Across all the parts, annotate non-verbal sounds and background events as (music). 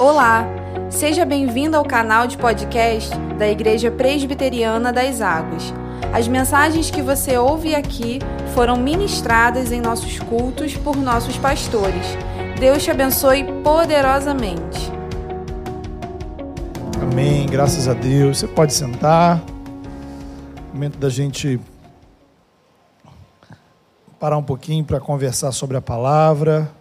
Olá, seja bem-vindo ao canal de podcast da Igreja Presbiteriana das Águas. As mensagens que você ouve aqui foram ministradas em nossos cultos por nossos pastores. Deus te abençoe poderosamente. Amém, graças a Deus. Você pode sentar. Momento da gente parar um pouquinho para conversar sobre a palavra.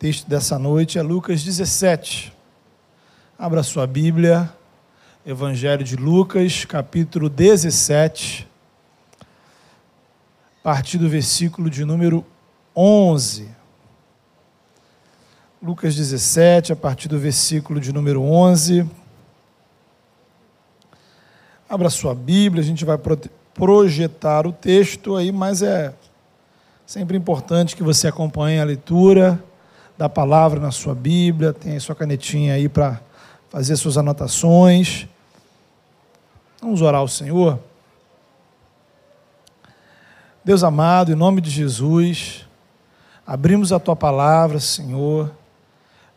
Texto dessa noite é Lucas 17. Abra sua Bíblia, Evangelho de Lucas, capítulo 17, a partir do versículo de número 11. Lucas 17, a partir do versículo de número 11. Abra sua Bíblia, a gente vai projetar o texto aí, mas é Sempre importante que você acompanhe a leitura da palavra na sua Bíblia, tenha sua canetinha aí para fazer suas anotações. Vamos orar ao Senhor. Deus amado, em nome de Jesus, abrimos a tua palavra, Senhor,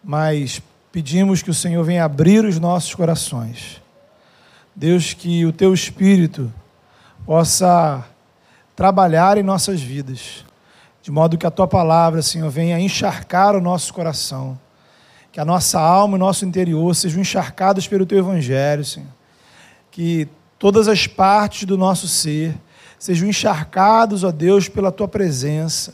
mas pedimos que o Senhor venha abrir os nossos corações. Deus, que o teu espírito possa trabalhar em nossas vidas de modo que a tua palavra, Senhor, venha encharcar o nosso coração, que a nossa alma e o nosso interior sejam encharcados pelo teu evangelho, Senhor. Que todas as partes do nosso ser sejam encharcados, ó Deus, pela tua presença.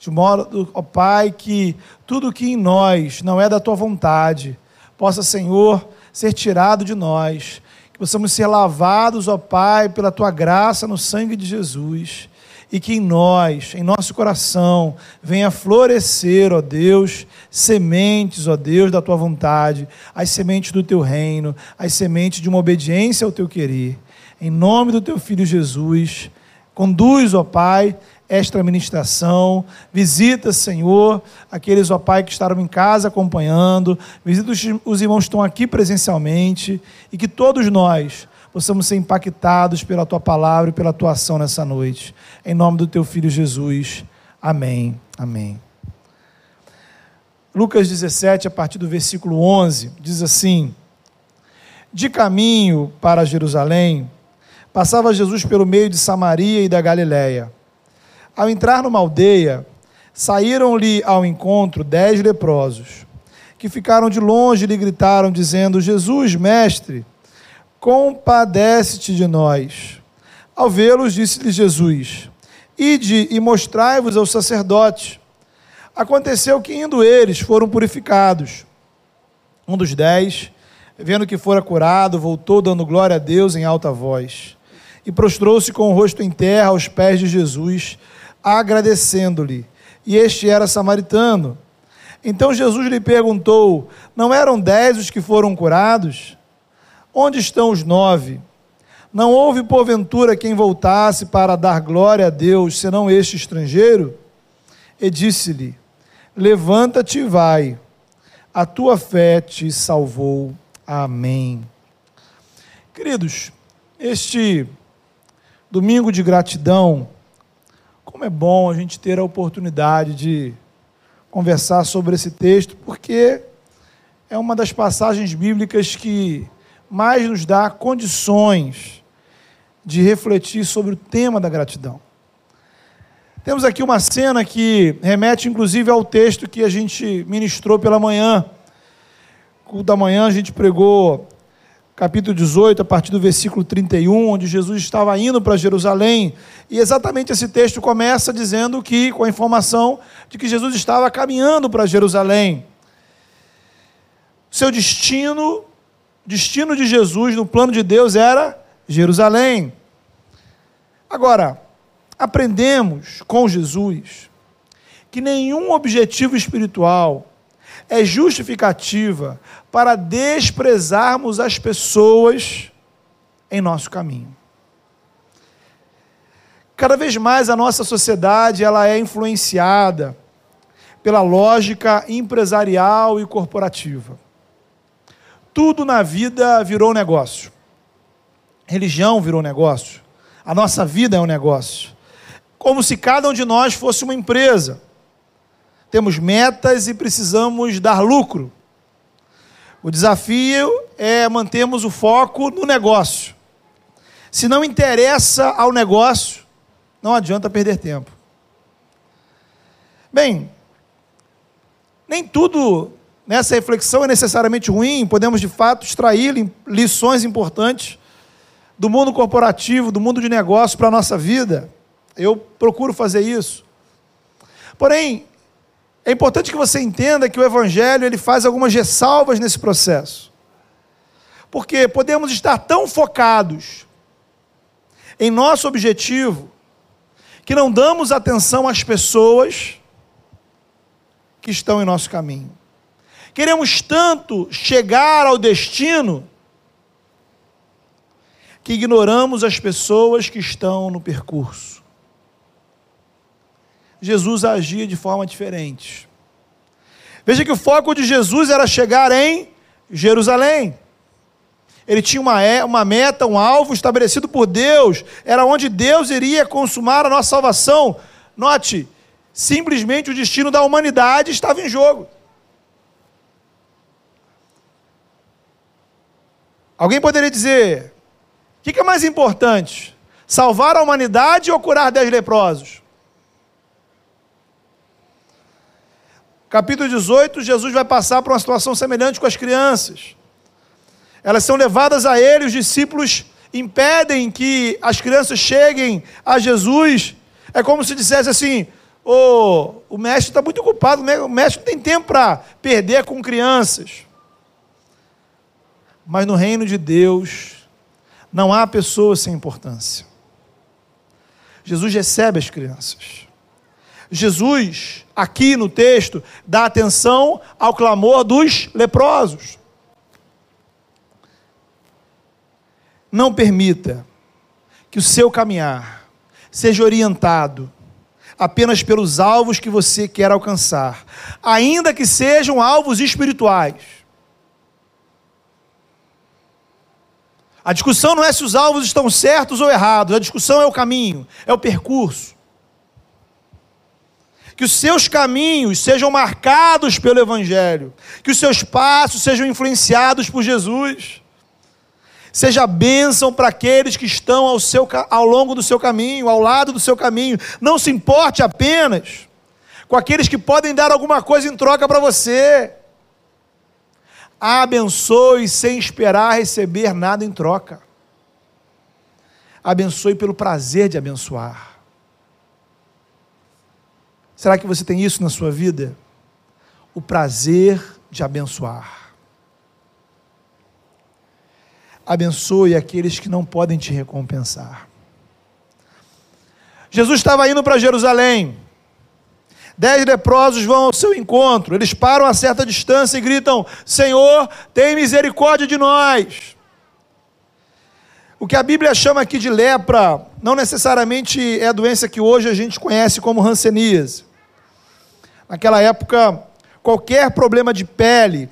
De modo, ó Pai, que tudo que em nós não é da tua vontade, possa, Senhor, ser tirado de nós. Que possamos ser lavados, ó Pai, pela tua graça no sangue de Jesus e que em nós, em nosso coração, venha florescer, ó Deus, sementes, ó Deus, da tua vontade, as sementes do teu reino, as sementes de uma obediência ao teu querer. Em nome do teu filho Jesus, conduz, ó Pai, esta ministração. Visita, Senhor, aqueles, ó Pai, que estavam em casa acompanhando. Visita os irmãos que estão aqui presencialmente. E que todos nós possamos ser impactados pela tua palavra e pela tua ação nessa noite. Em nome do teu filho Jesus. Amém. Amém. Lucas 17, a partir do versículo 11, diz assim: De caminho para Jerusalém, passava Jesus pelo meio de Samaria e da Galiléia. Ao entrar numa aldeia, saíram-lhe ao encontro dez leprosos, que ficaram de longe e lhe gritaram, dizendo: Jesus, mestre, compadece-te de nós. Ao vê-los, disse-lhe Jesus: Ide e mostrai-vos aos sacerdotes. Aconteceu que, indo eles, foram purificados. Um dos dez, vendo que fora curado, voltou dando glória a Deus em alta voz. E prostrou-se com o rosto em terra aos pés de Jesus, agradecendo-lhe. E este era samaritano. Então Jesus lhe perguntou: Não eram dez os que foram curados? Onde estão os nove? Não houve, porventura, quem voltasse para dar glória a Deus, senão este estrangeiro? E disse-lhe: Levanta-te e vai, a tua fé te salvou. Amém. Queridos, este domingo de gratidão, como é bom a gente ter a oportunidade de conversar sobre esse texto, porque é uma das passagens bíblicas que mais nos dá condições de refletir sobre o tema da gratidão. Temos aqui uma cena que remete inclusive ao texto que a gente ministrou pela manhã. Culto da manhã a gente pregou capítulo 18, a partir do versículo 31, onde Jesus estava indo para Jerusalém, e exatamente esse texto começa dizendo que, com a informação de que Jesus estava caminhando para Jerusalém. Seu destino destino de Jesus no plano de Deus era Jerusalém. Agora, aprendemos com Jesus que nenhum objetivo espiritual é justificativa para desprezarmos as pessoas em nosso caminho. Cada vez mais a nossa sociedade ela é influenciada pela lógica empresarial e corporativa. Tudo na vida virou negócio. Religião virou negócio. A nossa vida é um negócio. Como se cada um de nós fosse uma empresa. Temos metas e precisamos dar lucro. O desafio é mantermos o foco no negócio. Se não interessa ao negócio, não adianta perder tempo. Bem, nem tudo nessa reflexão é necessariamente ruim, podemos de fato extrair lições importantes do mundo corporativo, do mundo de negócio para a nossa vida. Eu procuro fazer isso. Porém, é importante que você entenda que o Evangelho ele faz algumas ressalvas nesse processo. Porque podemos estar tão focados em nosso objetivo que não damos atenção às pessoas que estão em nosso caminho. Queremos tanto chegar ao destino que ignoramos as pessoas que estão no percurso. Jesus agia de forma diferente. Veja que o foco de Jesus era chegar em Jerusalém. Ele tinha uma, é, uma meta, um alvo estabelecido por Deus, era onde Deus iria consumar a nossa salvação. Note, simplesmente o destino da humanidade estava em jogo. Alguém poderia dizer: o que é mais importante? Salvar a humanidade ou curar dez leprosos? Capítulo 18, Jesus vai passar por uma situação semelhante com as crianças. Elas são levadas a ele, os discípulos impedem que as crianças cheguem a Jesus. É como se dissesse assim: oh, o mestre está muito ocupado, o mestre não tem tempo para perder com crianças. Mas no reino de Deus, não há pessoas sem importância. Jesus recebe as crianças. Jesus, aqui no texto, dá atenção ao clamor dos leprosos. Não permita que o seu caminhar seja orientado apenas pelos alvos que você quer alcançar, ainda que sejam alvos espirituais. A discussão não é se os alvos estão certos ou errados, a discussão é o caminho, é o percurso que os seus caminhos sejam marcados pelo Evangelho, que os seus passos sejam influenciados por Jesus. Seja bênção para aqueles que estão ao, seu, ao longo do seu caminho, ao lado do seu caminho. Não se importe apenas com aqueles que podem dar alguma coisa em troca para você. Abençoe sem esperar receber nada em troca. Abençoe pelo prazer de abençoar. Será que você tem isso na sua vida? O prazer de abençoar. Abençoe aqueles que não podem te recompensar. Jesus estava indo para Jerusalém. Dez leprosos vão ao seu encontro. Eles param a certa distância e gritam: Senhor, tem misericórdia de nós. O que a Bíblia chama aqui de lepra não necessariamente é a doença que hoje a gente conhece como hanseníase. Naquela época, qualquer problema de pele,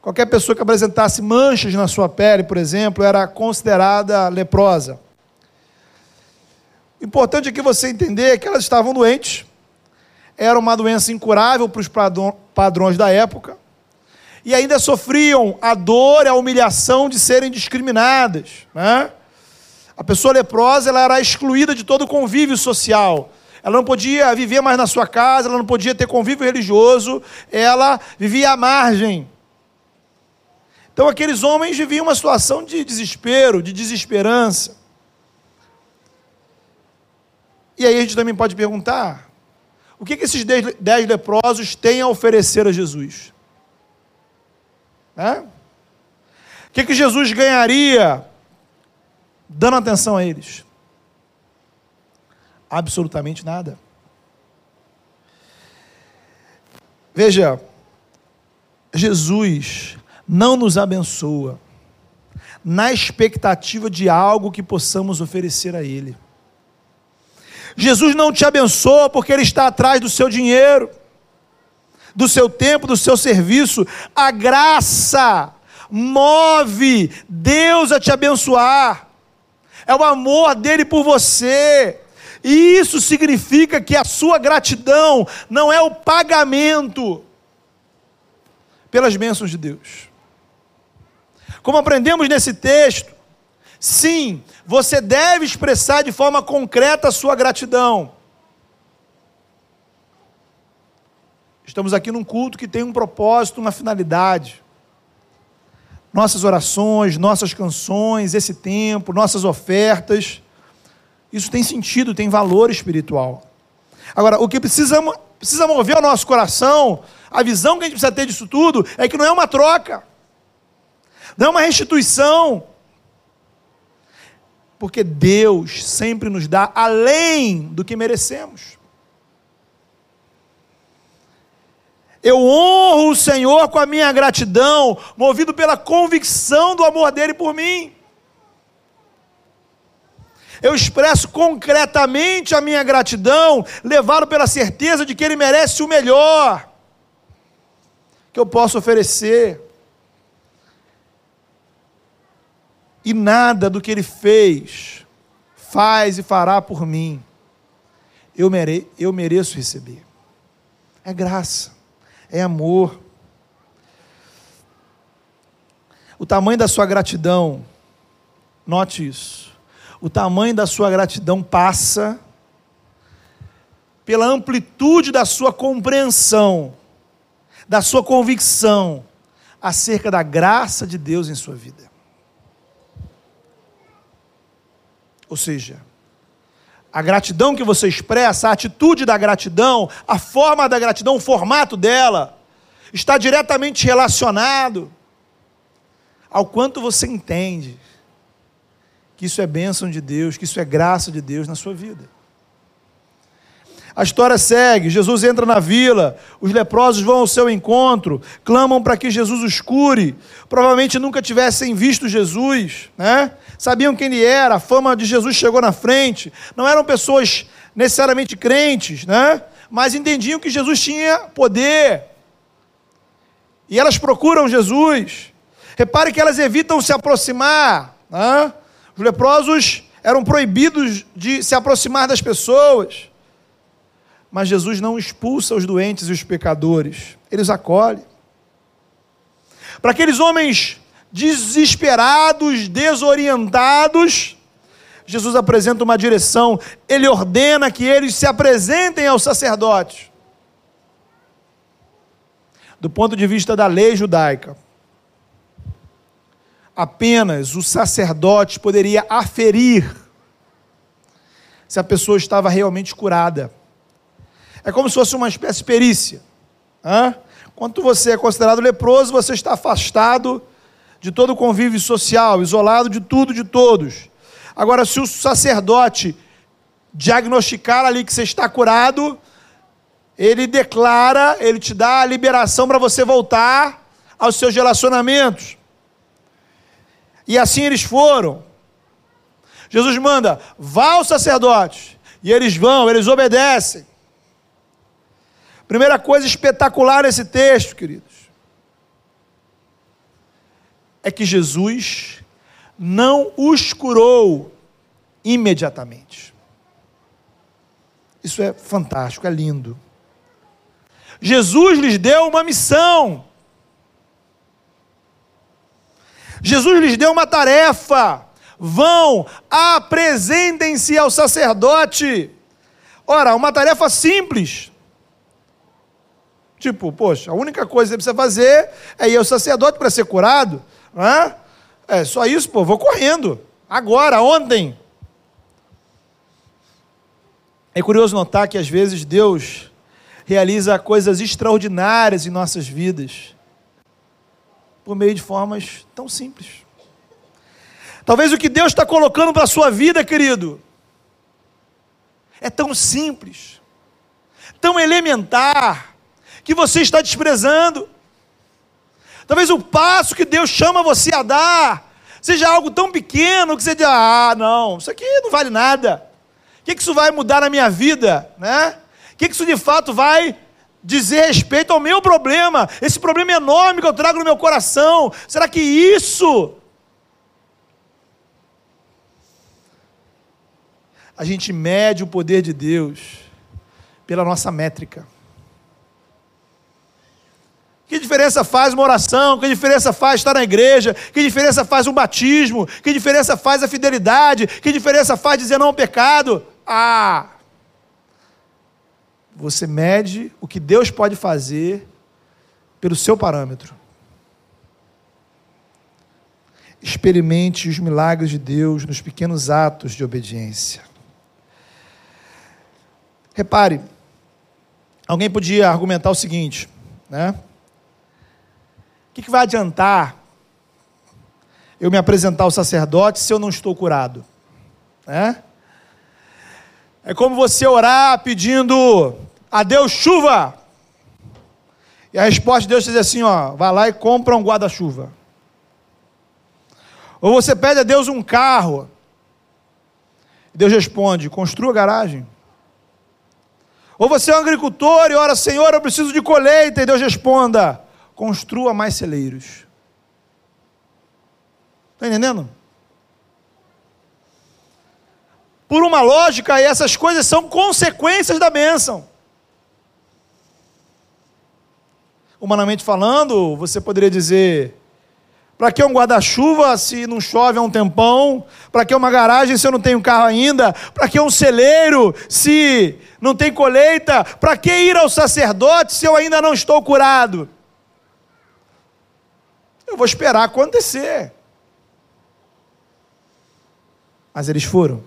qualquer pessoa que apresentasse manchas na sua pele, por exemplo, era considerada leprosa. Importante aqui você entender que elas estavam doentes, era uma doença incurável para os padrões da época, e ainda sofriam a dor e a humilhação de serem discriminadas. Né? A pessoa leprosa ela era excluída de todo convívio social ela não podia viver mais na sua casa, ela não podia ter convívio religioso, ela vivia à margem. Então aqueles homens viviam uma situação de desespero, de desesperança. E aí a gente também pode perguntar: o que, que esses dez, leprosos têm a oferecer a Jesus? O que, que Jesus ganharia dando atenção a eles? absolutamente nada. Veja, Jesus não nos abençoa na expectativa de algo que possamos oferecer a Ele. Jesus não te abençoa porque Ele está atrás do seu dinheiro, do seu tempo, do seu serviço. A graça move Deus a te abençoar. É o amor dele por você. E isso significa que a sua gratidão não é o pagamento pelas bênçãos de Deus. Como aprendemos nesse texto, sim, você deve expressar de forma concreta a sua gratidão. Estamos aqui num culto que tem um propósito, uma finalidade. Nossas orações, nossas canções, esse tempo, nossas ofertas, isso tem sentido, tem valor espiritual. Agora, o que precisa, precisa mover o nosso coração, a visão que a gente precisa ter disso tudo, é que não é uma troca, não é uma restituição, porque Deus sempre nos dá além do que merecemos. Eu honro o Senhor com a minha gratidão, movido pela convicção do amor dele por mim. Eu expresso concretamente a minha gratidão, levado pela certeza de que ele merece o melhor que eu posso oferecer. E nada do que ele fez, faz e fará por mim, eu, mere eu mereço receber. É graça é amor. O tamanho da sua gratidão, note isso. O tamanho da sua gratidão passa pela amplitude da sua compreensão, da sua convicção acerca da graça de Deus em sua vida. Ou seja, a gratidão que você expressa, a atitude da gratidão, a forma da gratidão, o formato dela, está diretamente relacionado ao quanto você entende que isso é bênção de Deus, que isso é graça de Deus na sua vida. A história segue: Jesus entra na vila, os leprosos vão ao seu encontro, clamam para que Jesus os cure. Provavelmente nunca tivessem visto Jesus, né? sabiam quem ele era, a fama de Jesus chegou na frente. Não eram pessoas necessariamente crentes, né? mas entendiam que Jesus tinha poder. E elas procuram Jesus. Repare que elas evitam se aproximar. Né? Os leprosos eram proibidos de se aproximar das pessoas. Mas Jesus não expulsa os doentes e os pecadores, ele os acolhe. Para aqueles homens desesperados, desorientados, Jesus apresenta uma direção, ele ordena que eles se apresentem aos sacerdotes. Do ponto de vista da lei judaica, apenas o sacerdote poderia aferir se a pessoa estava realmente curada. É como se fosse uma espécie de perícia. Hã? Quando você é considerado leproso, você está afastado de todo o convívio social, isolado de tudo, de todos. Agora, se o sacerdote diagnosticar ali que você está curado, ele declara, ele te dá a liberação para você voltar aos seus relacionamentos. E assim eles foram. Jesus manda, vá ao sacerdote. E eles vão, eles obedecem. Primeira coisa espetacular nesse texto, queridos, é que Jesus não os curou imediatamente. Isso é fantástico, é lindo. Jesus lhes deu uma missão. Jesus lhes deu uma tarefa. Vão, apresentem-se ao sacerdote. Ora, uma tarefa simples. Tipo, poxa, a única coisa que você precisa fazer é ir ao sacerdote para ser curado. Hã? É só isso, pô, vou correndo. Agora, ontem. É curioso notar que às vezes Deus realiza coisas extraordinárias em nossas vidas por meio de formas tão simples. Talvez o que Deus está colocando para a sua vida, querido, é tão simples, tão elementar, que você está desprezando. Talvez o passo que Deus chama você a dar seja algo tão pequeno que você diz: ah, não, isso aqui não vale nada. O que, isso vai mudar na minha vida? Né? O que, que isso de fato vai dizer respeito ao meu problema? Esse problema enorme que eu trago no meu coração. Será que isso. A gente mede o poder de Deus pela nossa métrica Que diferença faz uma oração? Que diferença faz estar na igreja? Que diferença faz um batismo? Que diferença faz a fidelidade? Que diferença faz dizer não ao pecado? Ah! Você mede o que Deus pode fazer pelo seu parâmetro. Experimente os milagres de Deus nos pequenos atos de obediência. Repare, alguém podia argumentar o seguinte, né? O que, que vai adiantar eu me apresentar ao sacerdote se eu não estou curado? Né? É como você orar pedindo a Deus chuva. E a resposta de Deus diz assim: ó, vai lá e compra um guarda-chuva. Ou você pede a Deus um carro. Deus responde: construa garagem. Ou você é um agricultor e ora, Senhor, eu preciso de colheita. E Deus responda: construa mais celeiros. Está entendendo? Por uma lógica, essas coisas são consequências da bênção. Humanamente falando, você poderia dizer: para que um guarda-chuva se não chove há um tempão? Para que uma garagem se eu não tenho carro ainda? Para que um celeiro se não tem colheita? Para que ir ao sacerdote se eu ainda não estou curado? Eu vou esperar acontecer. Mas eles foram.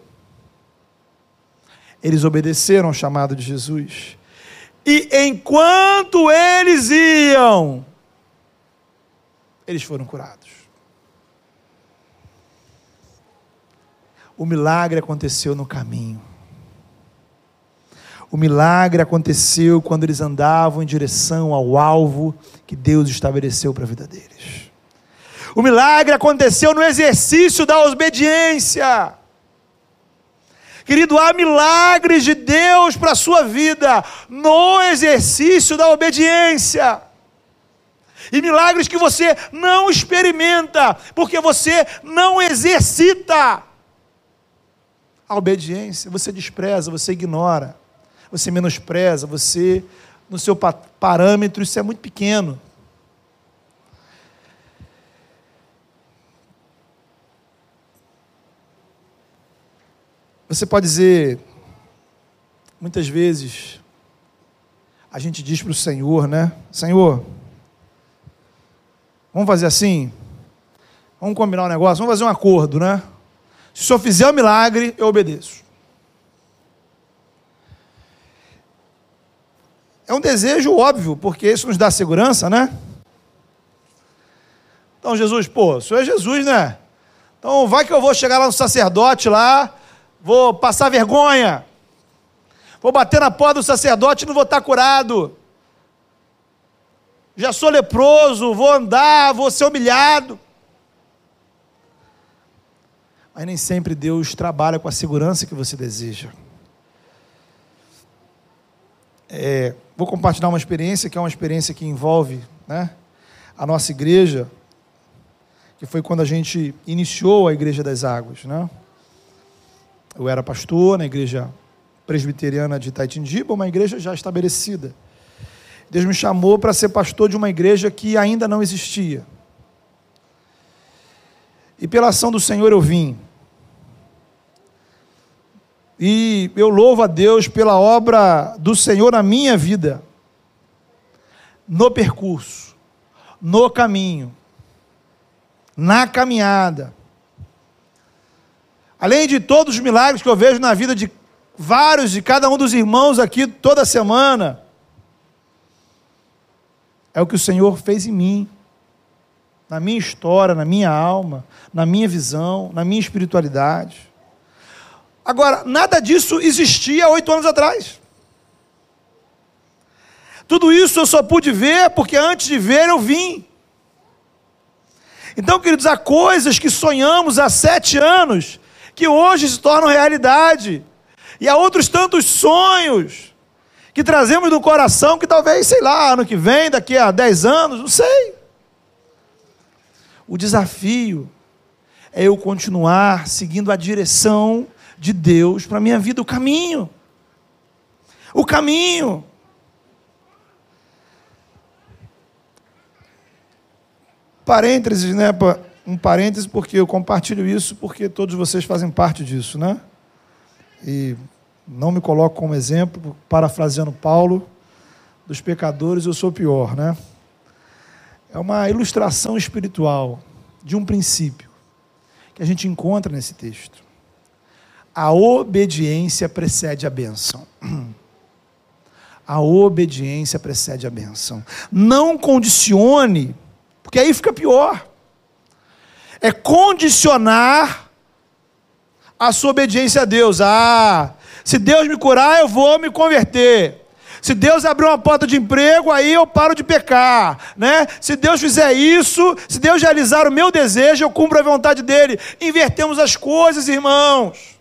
Eles obedeceram ao chamado de Jesus. E enquanto eles iam, eles foram curados. O milagre aconteceu no caminho. O milagre aconteceu quando eles andavam em direção ao alvo que Deus estabeleceu para a vida deles. O milagre aconteceu no exercício da obediência. Querido, há milagres de Deus para a sua vida no exercício da obediência. E milagres que você não experimenta, porque você não exercita a obediência. Você despreza, você ignora, você menospreza, você, no seu parâmetro, isso é muito pequeno. Você pode dizer, muitas vezes, a gente diz para o Senhor, né? Senhor, vamos fazer assim? Vamos combinar um negócio? Vamos fazer um acordo, né? Se o Senhor fizer o um milagre, eu obedeço. É um desejo óbvio, porque isso nos dá segurança, né? Então, Jesus, pô, o Senhor é Jesus, né? Então, vai que eu vou chegar lá no sacerdote lá, vou passar vergonha, vou bater na porta do sacerdote e não vou estar curado. Já sou leproso, vou andar, vou ser humilhado. Mas nem sempre Deus trabalha com a segurança que você deseja. É, vou compartilhar uma experiência que é uma experiência que envolve né, a nossa igreja, que foi quando a gente iniciou a Igreja das Águas. Né? Eu era pastor na igreja presbiteriana de Itaitindiba, uma igreja já estabelecida. Deus me chamou para ser pastor de uma igreja que ainda não existia. E pela ação do Senhor eu vim. E eu louvo a Deus pela obra do Senhor na minha vida, no percurso, no caminho, na caminhada Além de todos os milagres que eu vejo na vida de vários de cada um dos irmãos aqui toda semana, é o que o Senhor fez em mim, na minha história, na minha alma, na minha visão, na minha espiritualidade. Agora, nada disso existia oito anos atrás. Tudo isso eu só pude ver porque antes de ver eu vim. Então, queridos, há coisas que sonhamos há sete anos que hoje se tornam realidade. E há outros tantos sonhos que trazemos no coração que talvez, sei lá, ano que vem, daqui a 10 anos, não sei. O desafio é eu continuar seguindo a direção de Deus para a minha vida, o caminho. O caminho. Parênteses, né? Um parêntese, porque eu compartilho isso porque todos vocês fazem parte disso, né? E não me coloco como exemplo, parafraseando Paulo, dos pecadores eu sou pior, né? É uma ilustração espiritual de um princípio que a gente encontra nesse texto. A obediência precede a bênção. (clears throat) A obediência precede a bênção. Não condicione, porque aí fica pior. É condicionar a sua obediência a Deus. Ah, se Deus me curar, eu vou me converter. Se Deus abrir uma porta de emprego, aí eu paro de pecar, né? Se Deus fizer isso, se Deus realizar o meu desejo, eu cumpro a vontade dele. Invertemos as coisas, irmãos.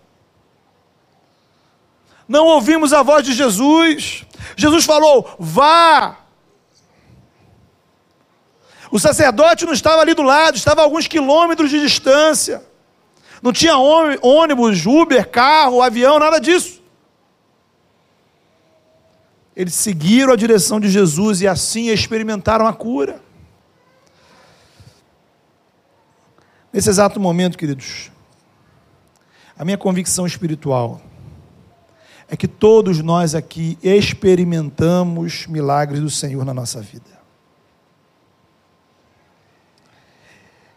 Não ouvimos a voz de Jesus. Jesus falou: "Vá". O sacerdote não estava ali do lado, estava a alguns quilômetros de distância. Não tinha ônibus, Uber, carro, avião, nada disso. Eles seguiram a direção de Jesus e assim experimentaram a cura. Nesse exato momento, queridos, a minha convicção espiritual é que todos nós aqui experimentamos milagres do Senhor na nossa vida.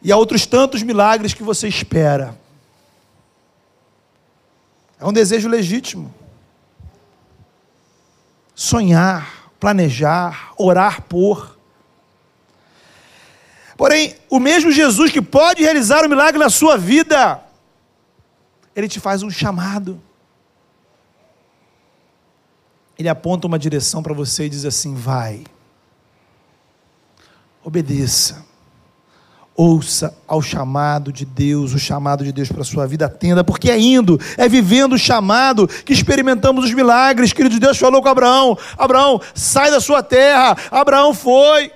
E há outros tantos milagres que você espera. É um desejo legítimo sonhar, planejar, orar por. Porém, o mesmo Jesus que pode realizar o um milagre na sua vida, ele te faz um chamado. Ele aponta uma direção para você e diz assim: vai, obedeça Ouça ao chamado de Deus, o chamado de Deus para a sua vida, atenda, porque é indo, é vivendo o chamado que experimentamos os milagres. Querido Deus falou com Abraão: Abraão, sai da sua terra. Abraão foi,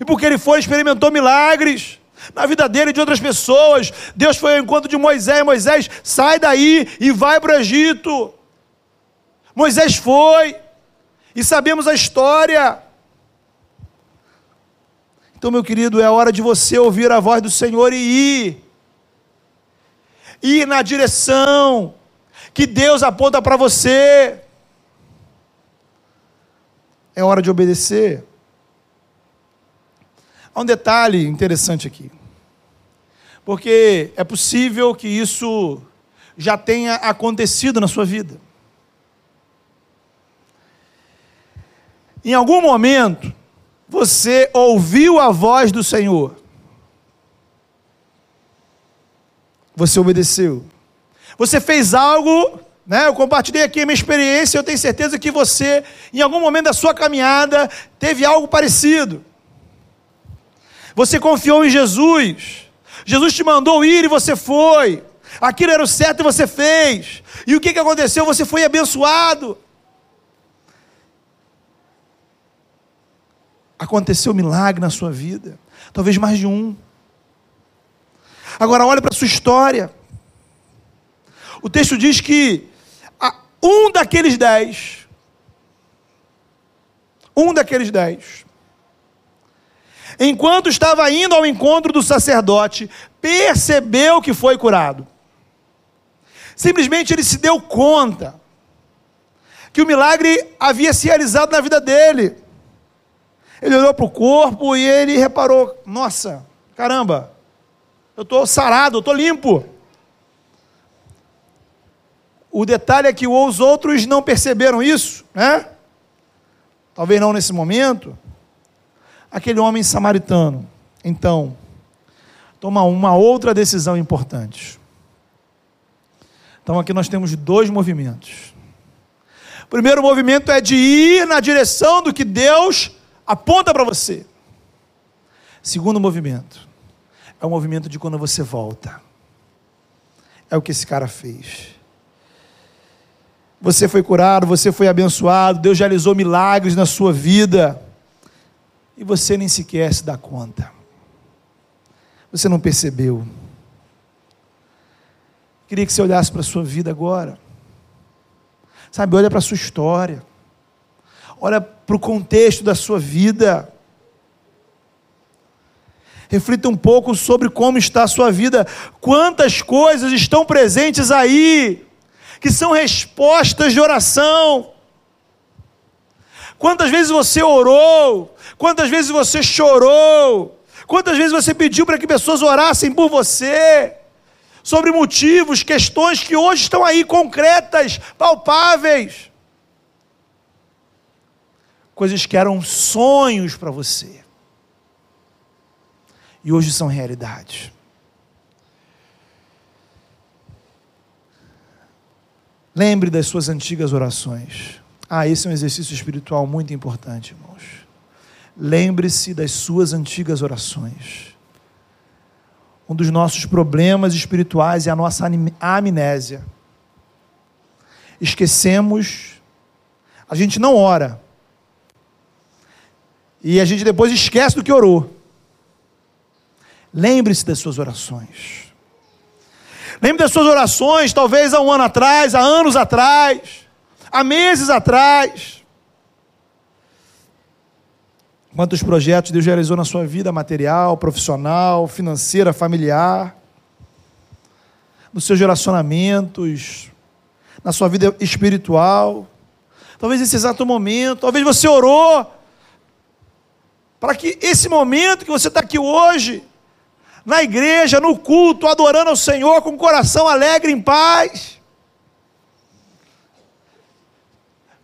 e porque ele foi, experimentou milagres na vida dele e de outras pessoas. Deus foi ao encontro de Moisés: Moisés, sai daí e vai para o Egito. Moisés foi, e sabemos a história. Então, meu querido, é hora de você ouvir a voz do Senhor e ir. Ir na direção que Deus aponta para você. É hora de obedecer. Há um detalhe interessante aqui. Porque é possível que isso já tenha acontecido na sua vida. Em algum momento, você ouviu a voz do Senhor. Você obedeceu. Você fez algo, né? Eu compartilhei aqui a minha experiência, eu tenho certeza que você, em algum momento da sua caminhada, teve algo parecido. Você confiou em Jesus. Jesus te mandou ir e você foi. Aquilo era o certo e você fez. E o que, que aconteceu? Você foi abençoado. Aconteceu um milagre na sua vida, talvez mais de um. Agora olhe para a sua história. O texto diz que um daqueles dez, um daqueles dez, enquanto estava indo ao encontro do sacerdote, percebeu que foi curado. Simplesmente ele se deu conta que o milagre havia se realizado na vida dele. Ele olhou para o corpo e ele reparou: nossa, caramba, eu estou sarado, eu estou limpo. O detalhe é que os outros não perceberam isso, né? Talvez não nesse momento. Aquele homem samaritano, então, toma uma outra decisão importante. Então aqui nós temos dois movimentos. O primeiro movimento é de ir na direção do que Deus aponta para você. Segundo movimento, é o movimento de quando você volta. É o que esse cara fez. Você foi curado, você foi abençoado, Deus realizou milagres na sua vida. E você nem sequer se dá conta. Você não percebeu. Queria que você olhasse para a sua vida agora. Sabe, olha para a sua história olha para o contexto da sua vida. Reflita um pouco sobre como está a sua vida. Quantas coisas estão presentes aí, que são respostas de oração. Quantas vezes você orou, quantas vezes você chorou, quantas vezes você pediu para que pessoas orassem por você, sobre motivos, questões que hoje estão aí concretas, palpáveis. Coisas que eram sonhos para você e hoje são realidades. Lembre das suas antigas orações. Ah, esse é um exercício espiritual muito importante, irmãos. Lembre-se das suas antigas orações. Um dos nossos problemas espirituais é a nossa amnésia. Esquecemos, a gente não ora. E a gente depois esquece do que orou. Lembre-se das suas orações. Lembre das suas orações, talvez há um ano atrás, há anos atrás, há meses atrás. Quantos projetos Deus realizou na sua vida material, profissional, financeira, familiar, nos seus relacionamentos, na sua vida espiritual. Talvez nesse exato momento, talvez você orou para que esse momento que você está aqui hoje na igreja, no culto, adorando ao Senhor com o coração alegre, em paz.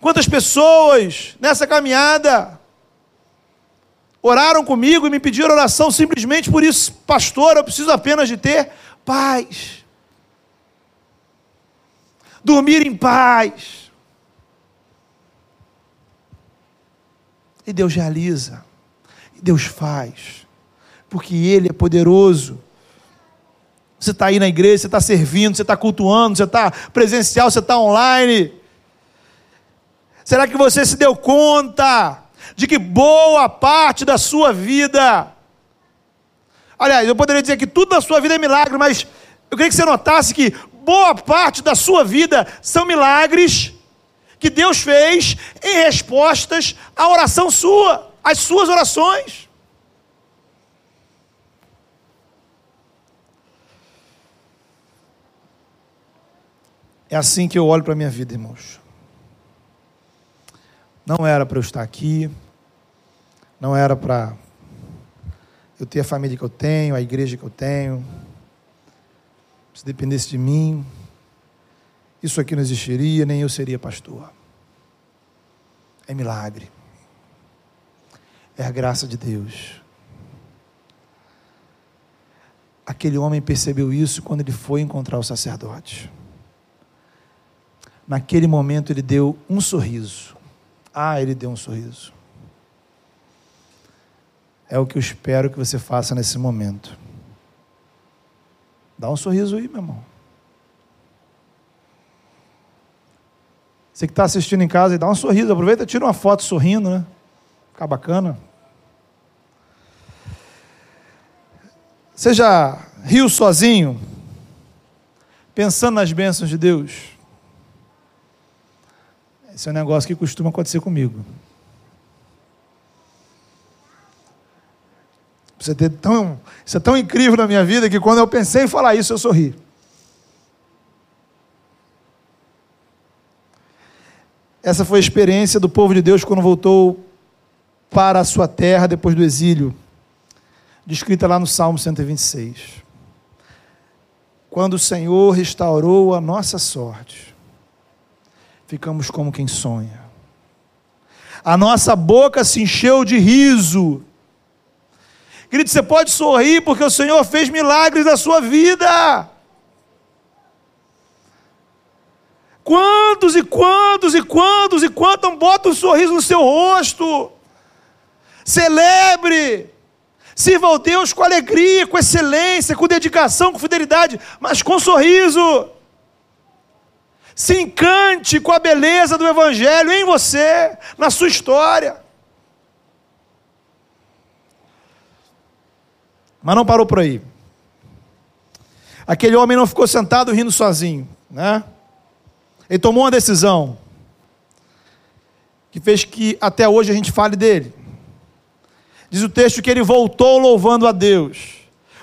Quantas pessoas nessa caminhada oraram comigo e me pediram oração simplesmente por isso, pastor, eu preciso apenas de ter paz. Dormir em paz. E Deus realiza, Deus faz porque Ele é poderoso. Você está aí na igreja, você está servindo, você está cultuando, você está presencial, você está online. Será que você se deu conta de que boa parte da sua vida, aliás, eu poderia dizer que tudo na sua vida é milagre, mas eu queria que você notasse que boa parte da sua vida são milagres que Deus fez em respostas à oração sua, às suas orações. É assim que eu olho para a minha vida, irmãos. Não era para eu estar aqui, não era para eu ter a família que eu tenho, a igreja que eu tenho. Se dependesse de mim, isso aqui não existiria, nem eu seria pastor. É milagre. É a graça de Deus. Aquele homem percebeu isso quando ele foi encontrar o sacerdote. Naquele momento ele deu um sorriso. Ah, ele deu um sorriso. É o que eu espero que você faça nesse momento. Dá um sorriso aí, meu irmão. Você que está assistindo em casa, dá um sorriso. Aproveita tira uma foto sorrindo, né? Fica bacana. Você já riu sozinho? Pensando nas bênçãos de Deus? Esse é um negócio que costuma acontecer comigo. Você ter tão, isso é tão incrível na minha vida que quando eu pensei em falar isso, eu sorri. Essa foi a experiência do povo de Deus quando voltou para a sua terra depois do exílio, descrita lá no Salmo 126. Quando o Senhor restaurou a nossa sorte ficamos como quem sonha. A nossa boca se encheu de riso. Querido, você pode sorrir porque o Senhor fez milagres na sua vida. Quantos e quantos e quantos e quantos botam um sorriso no seu rosto? Celebre. Sirva ao Deus com alegria, com excelência, com dedicação, com fidelidade, mas com sorriso. Se encante com a beleza do Evangelho em você, na sua história. Mas não parou por aí. Aquele homem não ficou sentado rindo sozinho, né? Ele tomou uma decisão que fez que até hoje a gente fale dele. Diz o texto que ele voltou louvando a Deus,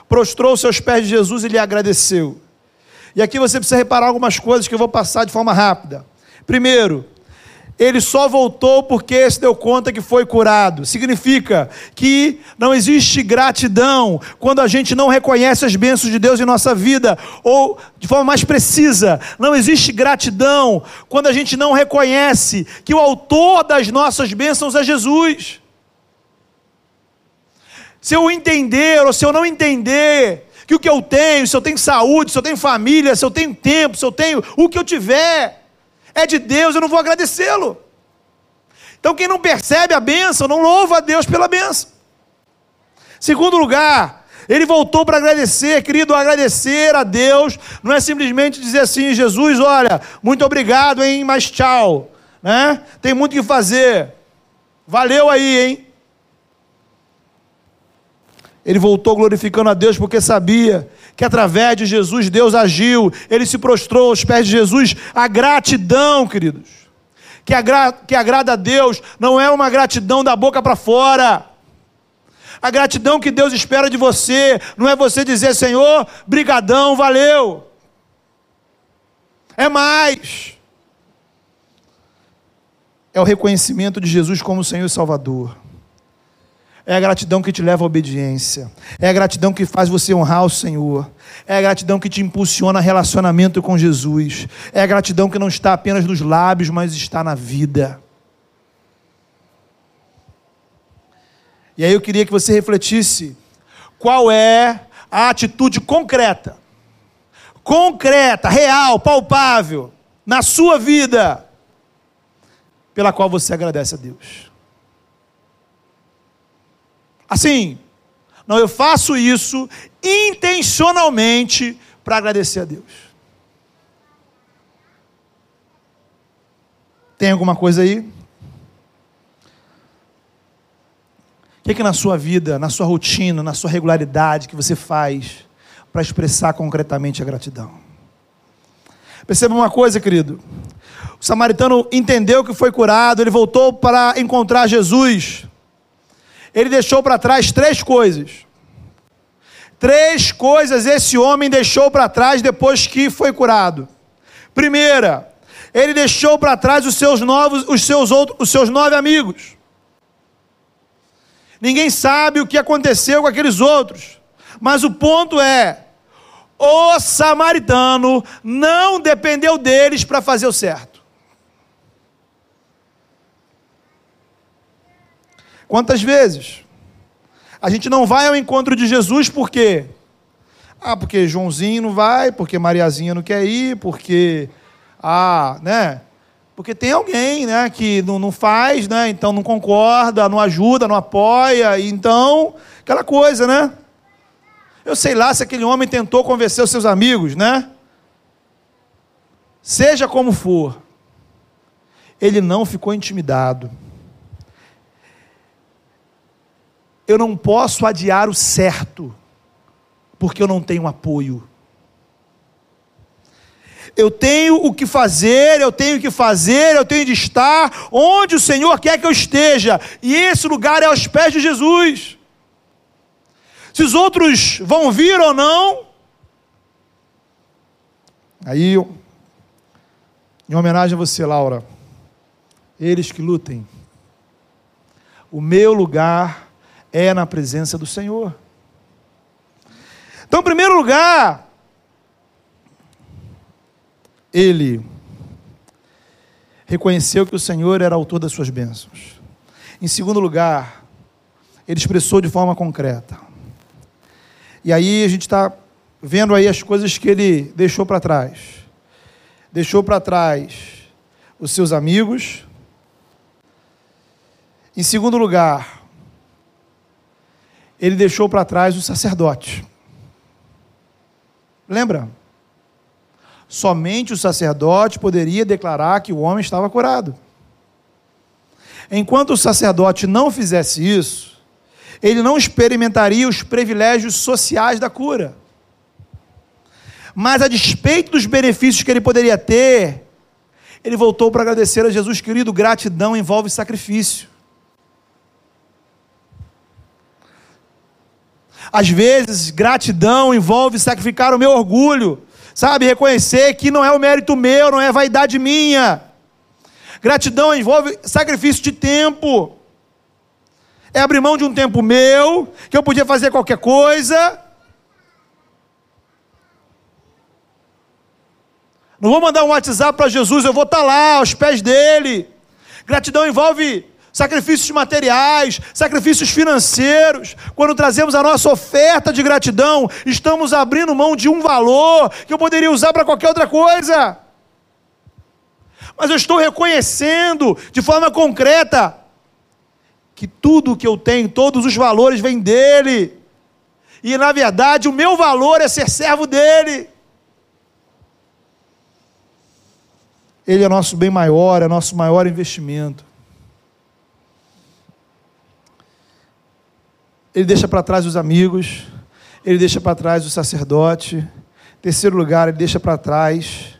prostrou seus pés de Jesus e lhe agradeceu. E aqui você precisa reparar algumas coisas que eu vou passar de forma rápida. Primeiro, ele só voltou porque se deu conta que foi curado. Significa que não existe gratidão quando a gente não reconhece as bênçãos de Deus em nossa vida, ou de forma mais precisa, não existe gratidão quando a gente não reconhece que o autor das nossas bênçãos é Jesus. Se eu entender ou se eu não entender que o que eu tenho, se eu tenho saúde, se eu tenho família, se eu tenho tempo, se eu tenho o que eu tiver, é de Deus, eu não vou agradecê-lo. Então, quem não percebe a bênção, não louva a Deus pela bênção. Segundo lugar, ele voltou para agradecer, querido, agradecer a Deus, não é simplesmente dizer assim, Jesus, olha, muito obrigado, hein, mas tchau, né? Tem muito que fazer. Valeu aí, hein? Ele voltou glorificando a Deus porque sabia que através de Jesus Deus agiu, ele se prostrou aos pés de Jesus. A gratidão, queridos, que, agra que agrada a Deus, não é uma gratidão da boca para fora. A gratidão que Deus espera de você, não é você dizer, Senhor, brigadão, valeu. É mais. É o reconhecimento de Jesus como Senhor e Salvador. É a gratidão que te leva à obediência. É a gratidão que faz você honrar o Senhor. É a gratidão que te impulsiona a relacionamento com Jesus. É a gratidão que não está apenas nos lábios, mas está na vida. E aí eu queria que você refletisse qual é a atitude concreta, concreta, real, palpável, na sua vida, pela qual você agradece a Deus. Assim, não, eu faço isso intencionalmente para agradecer a Deus. Tem alguma coisa aí? O que, é que na sua vida, na sua rotina, na sua regularidade que você faz para expressar concretamente a gratidão? Perceba uma coisa, querido. O samaritano entendeu que foi curado, ele voltou para encontrar Jesus ele deixou para trás três coisas. Três coisas esse homem deixou para trás depois que foi curado. Primeira, ele deixou para trás os seus novos, os seus outros, os seus nove amigos. Ninguém sabe o que aconteceu com aqueles outros. Mas o ponto é, o samaritano não dependeu deles para fazer o certo. Quantas vezes a gente não vai ao encontro de Jesus por quê? Ah, porque Joãozinho não vai, porque Mariazinha não quer ir, porque ah, né? Porque tem alguém, né, que não, não faz, né? Então não concorda, não ajuda, não apoia, então aquela coisa, né? Eu sei lá se aquele homem tentou convencer os seus amigos, né? Seja como for, ele não ficou intimidado. Eu não posso adiar o certo, porque eu não tenho apoio. Eu tenho o que fazer, eu tenho que fazer, eu tenho de estar onde o Senhor quer que eu esteja, e esse lugar é aos pés de Jesus. Se os outros vão vir ou não, aí, em homenagem a você, Laura, eles que lutem, o meu lugar é na presença do Senhor. Então, em primeiro lugar, ele reconheceu que o Senhor era autor das suas bênçãos. Em segundo lugar, ele expressou de forma concreta. E aí a gente está vendo aí as coisas que ele deixou para trás. Deixou para trás os seus amigos. Em segundo lugar, ele deixou para trás o sacerdote. Lembra? Somente o sacerdote poderia declarar que o homem estava curado. Enquanto o sacerdote não fizesse isso, ele não experimentaria os privilégios sociais da cura. Mas, a despeito dos benefícios que ele poderia ter, ele voltou para agradecer a Jesus, querido. Gratidão envolve sacrifício. Às vezes, gratidão envolve sacrificar o meu orgulho, sabe? Reconhecer que não é o mérito meu, não é vaidade minha. Gratidão envolve sacrifício de tempo. É abrir mão de um tempo meu, que eu podia fazer qualquer coisa. Não vou mandar um WhatsApp para Jesus, eu vou estar tá lá, aos pés dele. Gratidão envolve sacrifícios materiais, sacrifícios financeiros. Quando trazemos a nossa oferta de gratidão, estamos abrindo mão de um valor que eu poderia usar para qualquer outra coisa. Mas eu estou reconhecendo de forma concreta que tudo que eu tenho, todos os valores vêm dele. E na verdade, o meu valor é ser servo dele. Ele é nosso bem maior, é nosso maior investimento. Ele deixa para trás os amigos, ele deixa para trás o sacerdote. Terceiro lugar, ele deixa para trás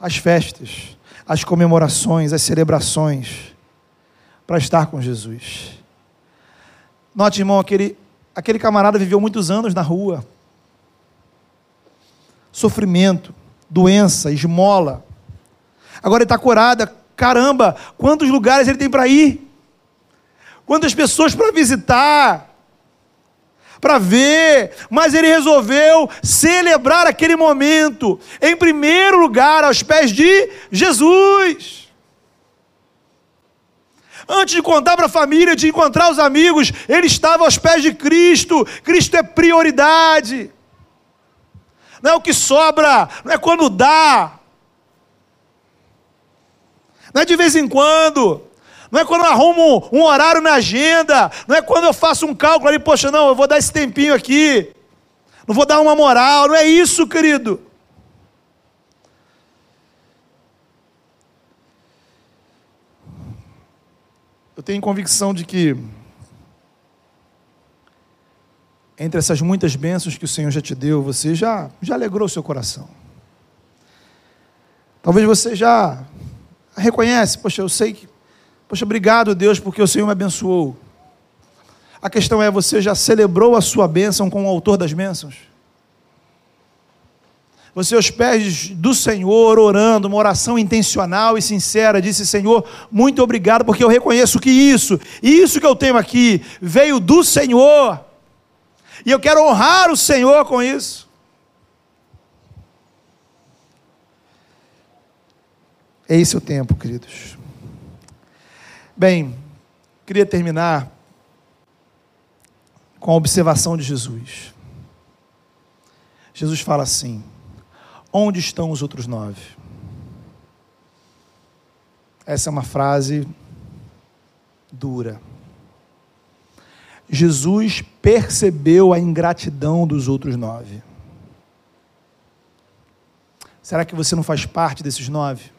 as festas, as comemorações, as celebrações, para estar com Jesus. Note, irmão, aquele, aquele camarada viveu muitos anos na rua. Sofrimento, doença, esmola. Agora ele está curado. Caramba, quantos lugares ele tem para ir? Quantas pessoas para visitar? Para ver, mas ele resolveu celebrar aquele momento, em primeiro lugar, aos pés de Jesus. Antes de contar para a família, de encontrar os amigos, ele estava aos pés de Cristo. Cristo é prioridade. Não é o que sobra, não é quando dá. Não é de vez em quando não é quando eu arrumo um horário na agenda, não é quando eu faço um cálculo ali, poxa, não, eu vou dar esse tempinho aqui, não vou dar uma moral, não é isso, querido. Eu tenho convicção de que entre essas muitas bênçãos que o Senhor já te deu, você já, já alegrou seu coração. Talvez você já reconhece, poxa, eu sei que Poxa, obrigado, Deus, porque o Senhor me abençoou. A questão é: você já celebrou a sua bênção com o autor das bênçãos? Você, aos pés do Senhor, orando, uma oração intencional e sincera, disse: Senhor, muito obrigado, porque eu reconheço que isso, isso que eu tenho aqui, veio do Senhor, e eu quero honrar o Senhor com isso. É esse o tempo, queridos. Bem, queria terminar com a observação de Jesus. Jesus fala assim: Onde estão os outros nove? Essa é uma frase dura. Jesus percebeu a ingratidão dos outros nove. Será que você não faz parte desses nove?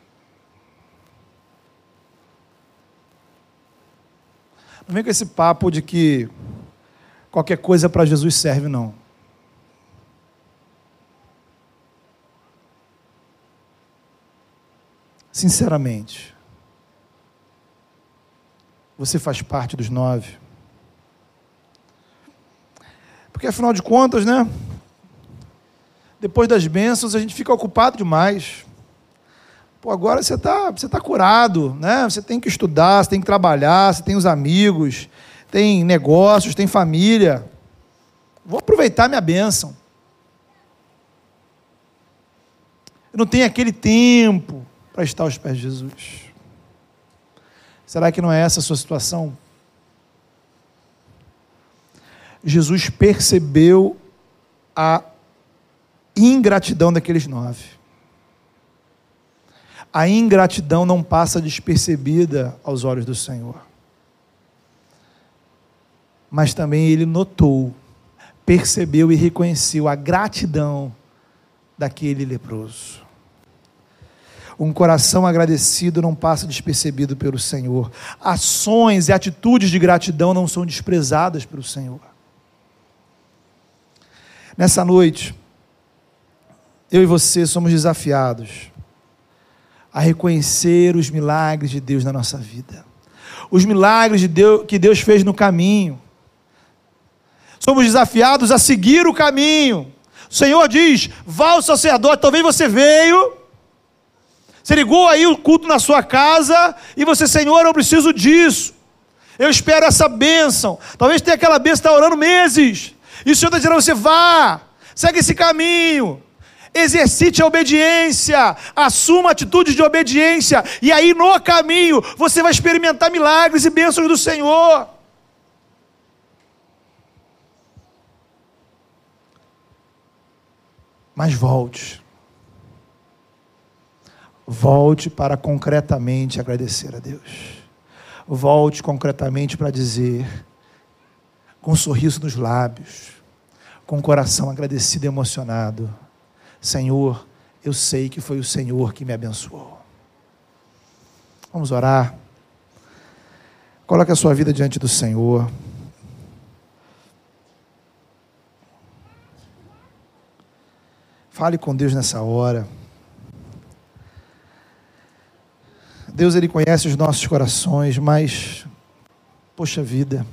Não vem com esse papo de que qualquer coisa para Jesus serve, não. Sinceramente, você faz parte dos nove. Porque afinal de contas, né? Depois das bênçãos, a gente fica ocupado demais. Pô, agora você está você tá curado, né? Você tem que estudar, você tem que trabalhar, você tem os amigos, tem negócios, tem família. Vou aproveitar minha bênção. Eu não tenho aquele tempo para estar aos pés de Jesus. Será que não é essa a sua situação? Jesus percebeu a ingratidão daqueles nove a ingratidão não passa despercebida aos olhos do Senhor. Mas também ele notou, percebeu e reconheceu a gratidão daquele leproso. Um coração agradecido não passa despercebido pelo Senhor. Ações e atitudes de gratidão não são desprezadas pelo Senhor. Nessa noite, eu e você somos desafiados a reconhecer os milagres de Deus na nossa vida. Os milagres de Deus, que Deus fez no caminho. somos desafiados a seguir o caminho. O Senhor diz: vá ao sacerdote, talvez você veio, você ligou aí o culto na sua casa e você, Senhor, eu preciso disso. Eu espero essa bênção. Talvez tenha aquela bênção está orando meses. E o Senhor está dizendo você: vá, segue esse caminho. Exercite a obediência, assuma atitudes de obediência, e aí no caminho você vai experimentar milagres e bênçãos do Senhor. Mas volte. Volte para concretamente agradecer a Deus. Volte concretamente para dizer, com um sorriso nos lábios, com o coração agradecido e emocionado: Senhor, eu sei que foi o Senhor que me abençoou. Vamos orar. Coloque a sua vida diante do Senhor. Fale com Deus nessa hora. Deus, Ele conhece os nossos corações, mas, poxa vida,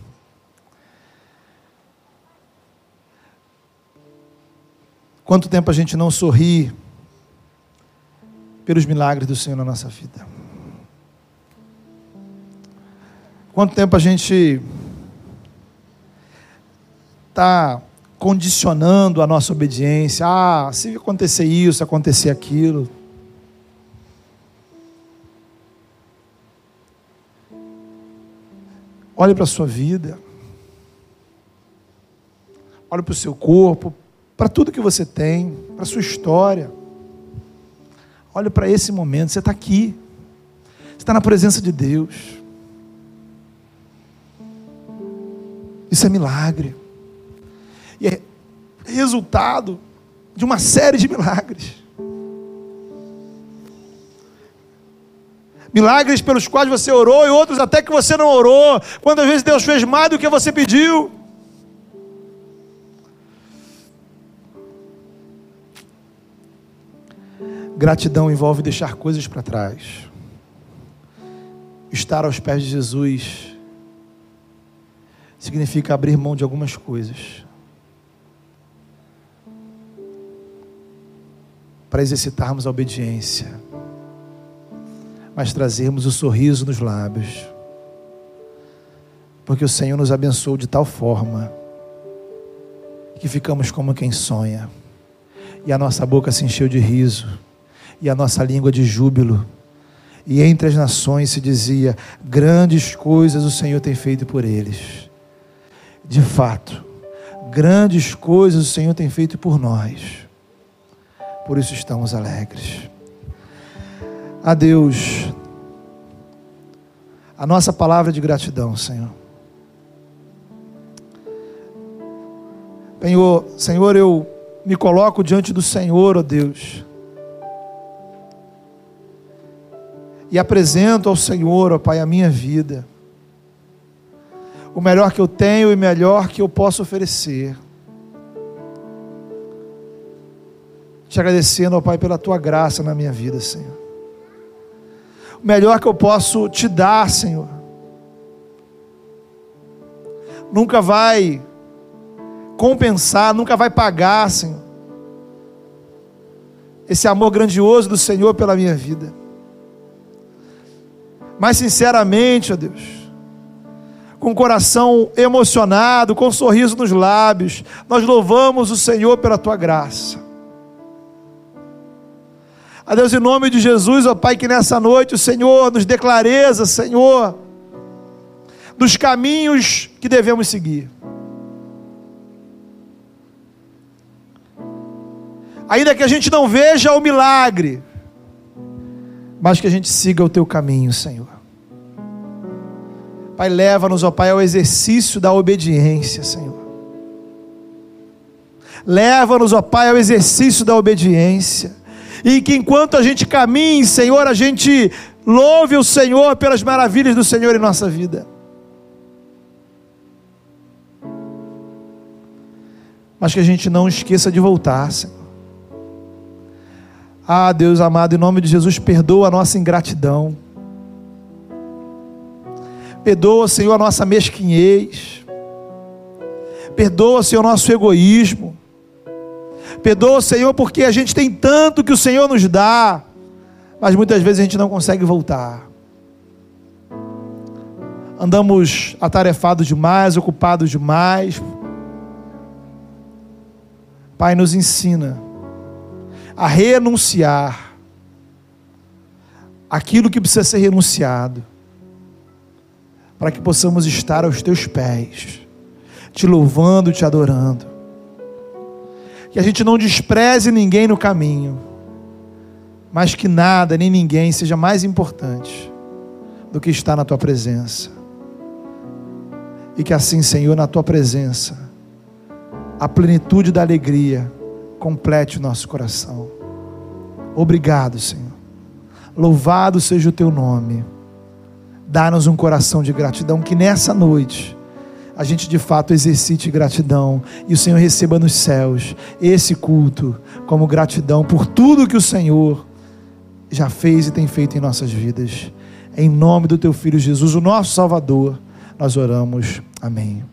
quanto tempo a gente não sorri pelos milagres do Senhor na nossa vida? Quanto tempo a gente está condicionando a nossa obediência? Ah, se acontecer isso, acontecer aquilo. Olhe para a sua vida. Olhe para o seu corpo, para tudo que você tem, para a sua história. Olhe para esse momento. Você está aqui. Você está na presença de Deus. Isso é milagre. E é resultado de uma série de milagres. milagres pelos quais você orou e outros até que você não orou. Quantas vezes Deus fez mais do que você pediu? Gratidão envolve deixar coisas para trás. Estar aos pés de Jesus significa abrir mão de algumas coisas. Para exercitarmos a obediência mas trazermos o sorriso nos lábios. Porque o Senhor nos abençoou de tal forma que ficamos como quem sonha, e a nossa boca se encheu de riso, e a nossa língua de júbilo. E entre as nações se dizia: grandes coisas o Senhor tem feito por eles. De fato, grandes coisas o Senhor tem feito por nós. Por isso estamos alegres a Deus a nossa palavra de gratidão, Senhor. Senhor, Senhor, eu me coloco diante do Senhor, ó oh Deus. E apresento ao Senhor, ó Pai, a minha vida. O melhor que eu tenho e o melhor que eu posso oferecer. Te agradecendo, ó Pai, pela tua graça na minha vida, Senhor o melhor que eu posso te dar, Senhor. Nunca vai compensar, nunca vai pagar, Senhor. Esse amor grandioso do Senhor pela minha vida. Mas sinceramente, ó Deus, com o coração emocionado, com um sorriso nos lábios, nós louvamos o Senhor pela tua graça. A Deus, em nome de Jesus, ó Pai, que nessa noite o Senhor nos dê clareza, Senhor, dos caminhos que devemos seguir. Ainda que a gente não veja o milagre, mas que a gente siga o teu caminho, Senhor. Pai, leva-nos, ó Pai, ao exercício da obediência, Senhor. Leva-nos, ó Pai, ao exercício da obediência e que enquanto a gente caminhe, Senhor, a gente louve o Senhor pelas maravilhas do Senhor em nossa vida. Mas que a gente não esqueça de voltar, Senhor. Ah, Deus amado, em nome de Jesus, perdoa a nossa ingratidão. Perdoa, Senhor, a nossa mesquinhez. Perdoa, Senhor, nosso egoísmo. Perdoa, Senhor, porque a gente tem tanto que o Senhor nos dá, mas muitas vezes a gente não consegue voltar. Andamos atarefados demais, ocupados demais. Pai, nos ensina a renunciar aquilo que precisa ser renunciado, para que possamos estar aos teus pés, te louvando, te adorando. Que a gente não despreze ninguém no caminho, mas que nada nem ninguém seja mais importante do que estar na tua presença. E que assim, Senhor, na tua presença, a plenitude da alegria complete o nosso coração. Obrigado, Senhor. Louvado seja o teu nome. Dá-nos um coração de gratidão que nessa noite a gente de fato exercite gratidão e o Senhor receba nos céus esse culto como gratidão por tudo que o Senhor já fez e tem feito em nossas vidas. Em nome do teu filho Jesus, o nosso Salvador, nós oramos. Amém.